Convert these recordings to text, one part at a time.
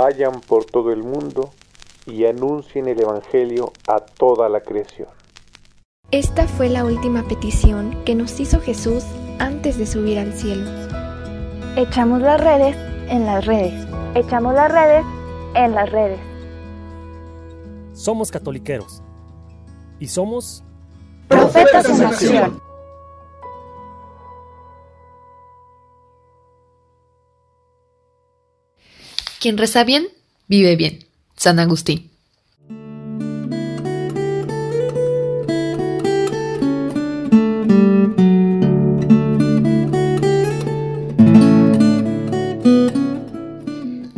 vayan por todo el mundo y anuncien el Evangelio a toda la creación. Esta fue la última petición que nos hizo Jesús antes de subir al cielo. Echamos las redes en las redes. Echamos las redes en las redes. Somos catoliqueros. Y somos... Profetas en acción. Quien reza bien, vive bien. San Agustín.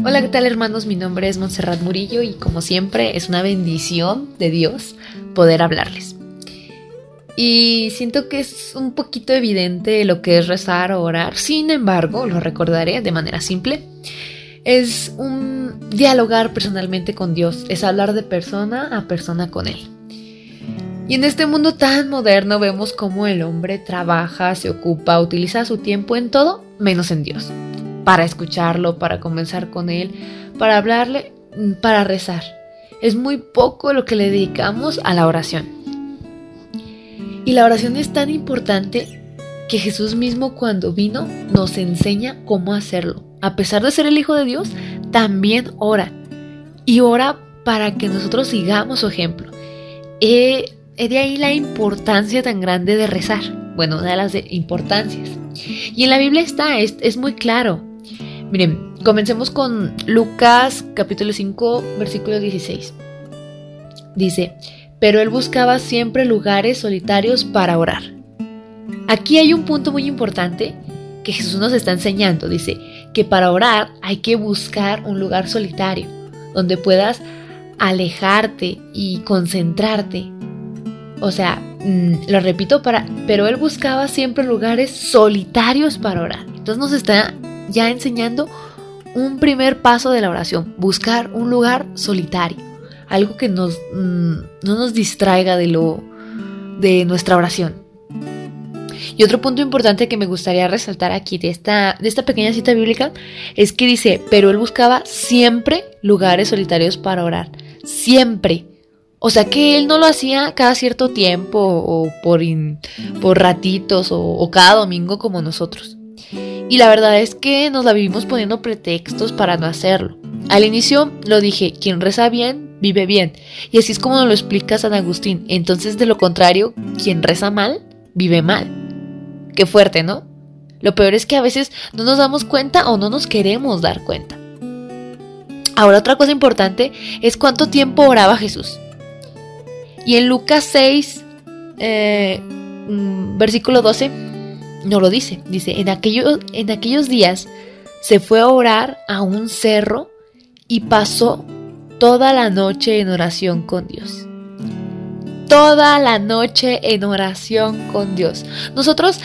Hola, ¿qué tal hermanos? Mi nombre es Montserrat Murillo y como siempre es una bendición de Dios poder hablarles. Y siento que es un poquito evidente lo que es rezar o orar, sin embargo, lo recordaré de manera simple es un dialogar personalmente con Dios, es hablar de persona a persona con Él. Y en este mundo tan moderno vemos cómo el hombre trabaja, se ocupa, utiliza su tiempo en todo menos en Dios. Para escucharlo, para conversar con Él, para hablarle, para rezar. Es muy poco lo que le dedicamos a la oración. Y la oración es tan importante que Jesús mismo cuando vino nos enseña cómo hacerlo a pesar de ser el Hijo de Dios, también ora. Y ora para que nosotros sigamos su ejemplo. Eh, de ahí la importancia tan grande de rezar. Bueno, una de las importancias. Y en la Biblia está, es, es muy claro. Miren, comencemos con Lucas capítulo 5, versículo 16. Dice, pero él buscaba siempre lugares solitarios para orar. Aquí hay un punto muy importante que Jesús nos está enseñando. Dice que para orar hay que buscar un lugar solitario, donde puedas alejarte y concentrarte. O sea, mm, lo repito, para, pero él buscaba siempre lugares solitarios para orar. Entonces nos está ya enseñando un primer paso de la oración, buscar un lugar solitario, algo que nos, mm, no nos distraiga de lo de nuestra oración. Y otro punto importante que me gustaría resaltar aquí de esta, de esta pequeña cita bíblica es que dice, pero él buscaba siempre lugares solitarios para orar. Siempre. O sea que él no lo hacía cada cierto tiempo o por, por ratitos o, cada domingo como nosotros. Y la verdad es que nos la vivimos poniendo pretextos para no hacerlo. Al inicio lo dije, quien reza bien, vive bien. Y así es como nos lo explica San Agustín. Entonces, de lo contrario, quien reza mal, vive mal. Qué fuerte, ¿no? Lo peor es que a veces no nos damos cuenta o no nos queremos dar cuenta. Ahora otra cosa importante es cuánto tiempo oraba Jesús. Y en Lucas 6, eh, mm, versículo 12, no lo dice. Dice, en, en aquellos días se fue a orar a un cerro y pasó toda la noche en oración con Dios toda la noche en oración con Dios. Nosotros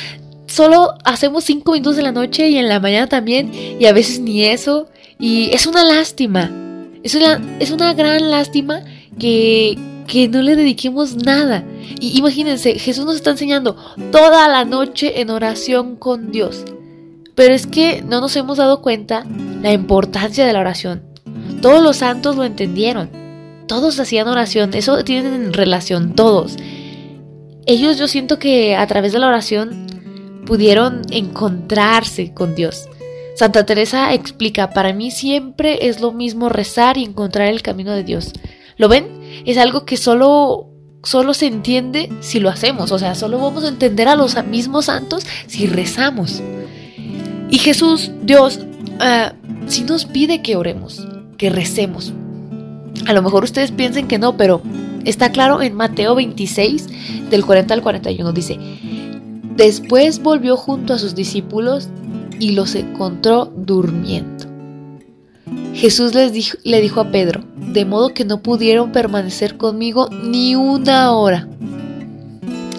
solo hacemos cinco minutos de la noche y en la mañana también y a veces ni eso. Y es una lástima. Es una, es una gran lástima que, que no le dediquemos nada. Y imagínense, Jesús nos está enseñando toda la noche en oración con Dios. Pero es que no nos hemos dado cuenta la importancia de la oración. Todos los santos lo entendieron todos hacían oración, eso tienen relación todos. Ellos yo siento que a través de la oración pudieron encontrarse con Dios. Santa Teresa explica, para mí siempre es lo mismo rezar y encontrar el camino de Dios. ¿Lo ven? Es algo que solo solo se entiende si lo hacemos, o sea, solo vamos a entender a los mismos santos si rezamos. Y Jesús, Dios, uh, sí nos pide que oremos, que recemos. A lo mejor ustedes piensen que no, pero está claro en Mateo 26, del 40 al 41. Dice, después volvió junto a sus discípulos y los encontró durmiendo. Jesús les dijo, le dijo a Pedro, de modo que no pudieron permanecer conmigo ni una hora.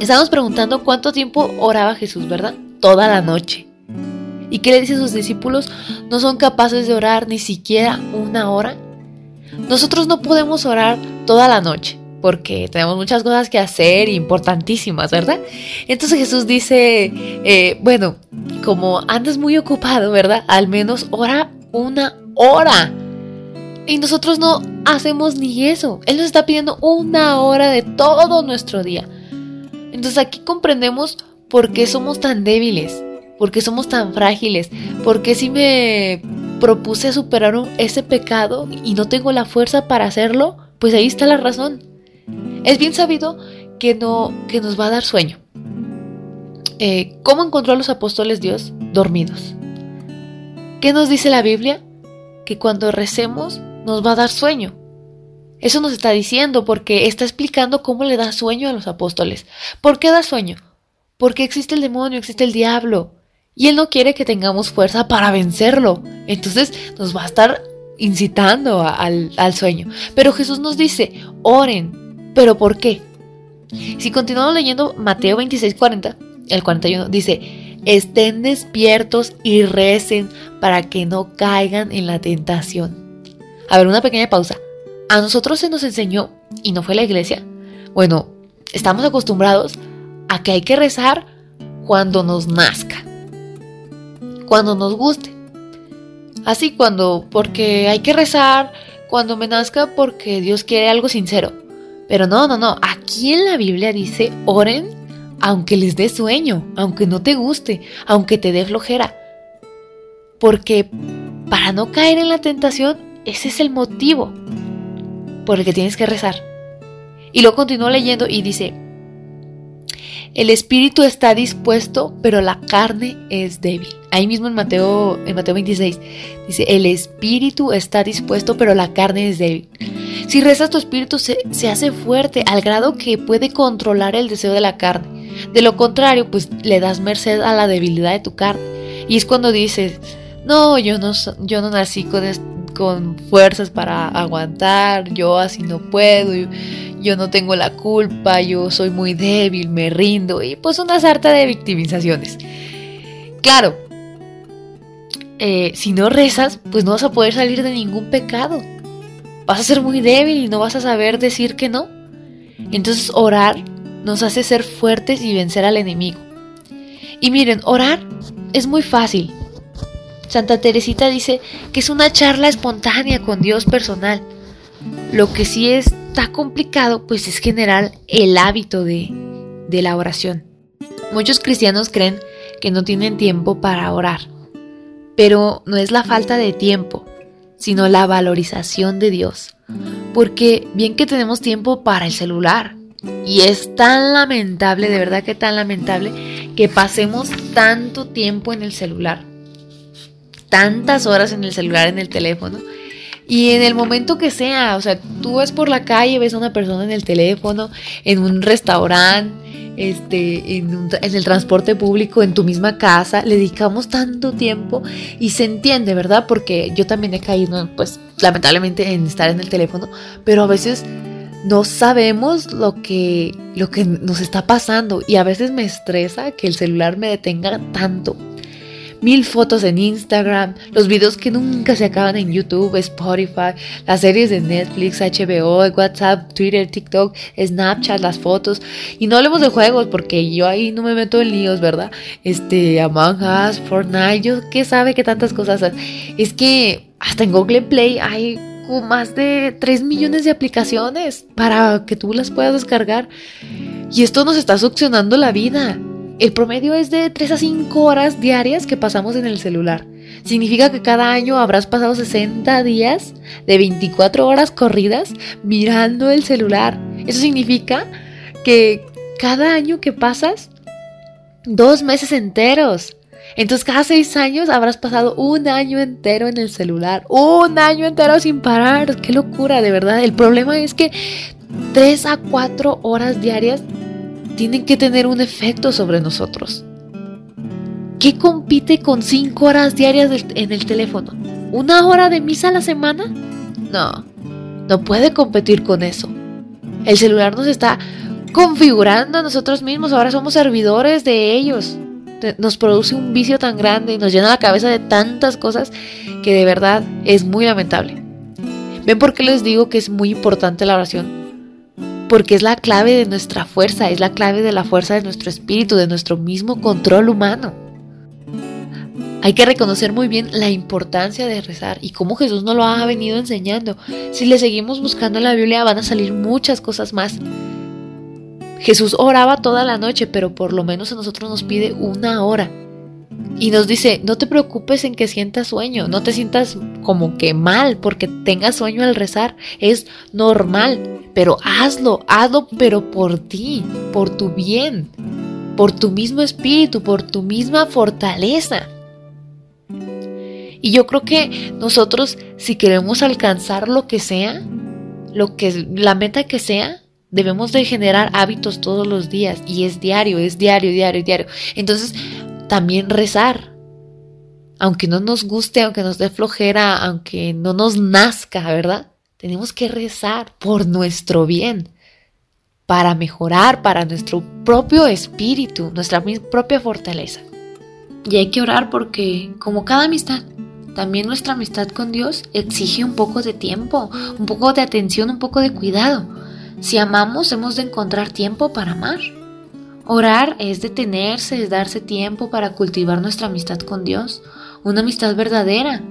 Estamos preguntando cuánto tiempo oraba Jesús, ¿verdad? Toda la noche. ¿Y qué le dice a sus discípulos? No son capaces de orar ni siquiera una hora. Nosotros no podemos orar toda la noche porque tenemos muchas cosas que hacer importantísimas, ¿verdad? Entonces Jesús dice, eh, bueno, como andas muy ocupado, ¿verdad? Al menos ora una hora. Y nosotros no hacemos ni eso. Él nos está pidiendo una hora de todo nuestro día. Entonces aquí comprendemos por qué somos tan débiles, por qué somos tan frágiles, por qué si me propuse superar ese pecado y no tengo la fuerza para hacerlo, pues ahí está la razón. Es bien sabido que, no, que nos va a dar sueño. Eh, ¿Cómo encontró a los apóstoles Dios? Dormidos. ¿Qué nos dice la Biblia? Que cuando recemos nos va a dar sueño. Eso nos está diciendo porque está explicando cómo le da sueño a los apóstoles. ¿Por qué da sueño? Porque existe el demonio, existe el diablo. Y él no quiere que tengamos fuerza para vencerlo. Entonces nos va a estar incitando al, al sueño. Pero Jesús nos dice, oren. ¿Pero por qué? Si continuamos leyendo Mateo 26, 40, el 41, dice, estén despiertos y recen para que no caigan en la tentación. A ver, una pequeña pausa. A nosotros se nos enseñó, y no fue la iglesia, bueno, estamos acostumbrados a que hay que rezar cuando nos nazca, cuando nos guste. Así cuando, porque hay que rezar cuando me nazca porque Dios quiere algo sincero. Pero no, no, no. Aquí en la Biblia dice, oren aunque les dé sueño, aunque no te guste, aunque te dé flojera. Porque para no caer en la tentación, ese es el motivo por el que tienes que rezar. Y luego continúa leyendo y dice, el espíritu está dispuesto, pero la carne es débil. Ahí mismo en Mateo, en Mateo 26 dice, el espíritu está dispuesto, pero la carne es débil. Si rezas, tu espíritu se, se hace fuerte al grado que puede controlar el deseo de la carne. De lo contrario, pues le das merced a la debilidad de tu carne. Y es cuando dices, no, yo no, yo no nací con, con fuerzas para aguantar, yo así no puedo yo no tengo la culpa, yo soy muy débil, me rindo y pues una sarta de victimizaciones. Claro, eh, si no rezas, pues no vas a poder salir de ningún pecado. Vas a ser muy débil y no vas a saber decir que no. Entonces orar nos hace ser fuertes y vencer al enemigo. Y miren, orar es muy fácil. Santa Teresita dice que es una charla espontánea con Dios personal. Lo que sí es está complicado, pues es generar el hábito de, de la oración. Muchos cristianos creen que no tienen tiempo para orar, pero no es la falta de tiempo, sino la valorización de Dios. Porque bien que tenemos tiempo para el celular, y es tan lamentable, de verdad que tan lamentable, que pasemos tanto tiempo en el celular, tantas horas en el celular, en el teléfono, y en el momento que sea, o sea, tú vas por la calle, ves a una persona en el teléfono, en un restaurante, este, en, el transporte público, en tu misma casa, le dedicamos tanto tiempo y se entiende, ¿verdad? Porque yo también he caído, pues, lamentablemente en estar en el teléfono, pero a veces no sabemos lo que, lo que nos está pasando y a veces me estresa que el celular me detenga tanto mil fotos en Instagram, los videos que nunca se acaban en YouTube, Spotify, las series de Netflix, HBO, WhatsApp, Twitter, TikTok, Snapchat, las fotos. Y no hablemos de juegos porque yo ahí no me meto en líos, ¿verdad? Este, Among Us, Fortnite, yo qué sabe que tantas cosas. Es que hasta en Google Play hay más de 3 millones de aplicaciones para que tú las puedas descargar. Y esto nos está succionando la vida. El promedio es de 3 a 5 horas diarias que pasamos en el celular. Significa que cada año habrás pasado 60 días de 24 horas corridas mirando el celular. Eso significa que cada año que pasas, dos meses enteros. Entonces cada seis años habrás pasado un año entero en el celular. Un año entero sin parar. Qué locura, de verdad. El problema es que 3 a 4 horas diarias tienen que tener un efecto sobre nosotros. ¿Qué compite con cinco horas diarias en el teléfono? ¿Una hora de misa a la semana? No, no puede competir con eso. El celular nos está configurando a nosotros mismos, ahora somos servidores de ellos. Nos produce un vicio tan grande y nos llena la cabeza de tantas cosas que de verdad es muy lamentable. ¿Ven por qué les digo que es muy importante la oración? Porque es la clave de nuestra fuerza, es la clave de la fuerza de nuestro espíritu, de nuestro mismo control humano. Hay que reconocer muy bien la importancia de rezar y cómo Jesús nos lo ha venido enseñando. Si le seguimos buscando en la Biblia van a salir muchas cosas más. Jesús oraba toda la noche, pero por lo menos a nosotros nos pide una hora. Y nos dice, no te preocupes en que sientas sueño, no te sientas como que mal porque tengas sueño al rezar, es normal, pero hazlo, hazlo pero por ti, por tu bien, por tu mismo espíritu, por tu misma fortaleza. Y yo creo que nosotros si queremos alcanzar lo que sea, lo que la meta que sea, debemos de generar hábitos todos los días y es diario, es diario, diario, diario. Entonces, también rezar. Aunque no nos guste, aunque nos dé flojera, aunque no nos nazca, ¿verdad? Tenemos que rezar por nuestro bien, para mejorar, para nuestro propio espíritu, nuestra propia fortaleza. Y hay que orar porque, como cada amistad, también nuestra amistad con Dios exige un poco de tiempo, un poco de atención, un poco de cuidado. Si amamos, hemos de encontrar tiempo para amar. Orar es detenerse, es darse tiempo para cultivar nuestra amistad con Dios, una amistad verdadera.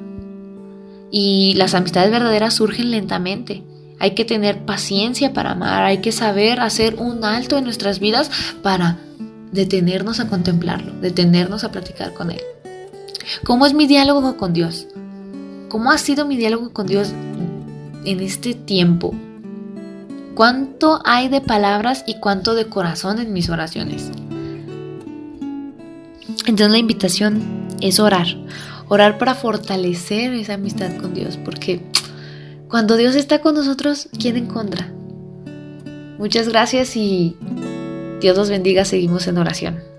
Y las amistades verdaderas surgen lentamente. Hay que tener paciencia para amar, hay que saber hacer un alto en nuestras vidas para detenernos a contemplarlo, detenernos a platicar con Él. ¿Cómo es mi diálogo con Dios? ¿Cómo ha sido mi diálogo con Dios en este tiempo? cuánto hay de palabras y cuánto de corazón en mis oraciones. Entonces la invitación es orar, orar para fortalecer esa amistad con Dios, porque cuando Dios está con nosotros, ¿quién en contra? Muchas gracias y Dios los bendiga, seguimos en oración.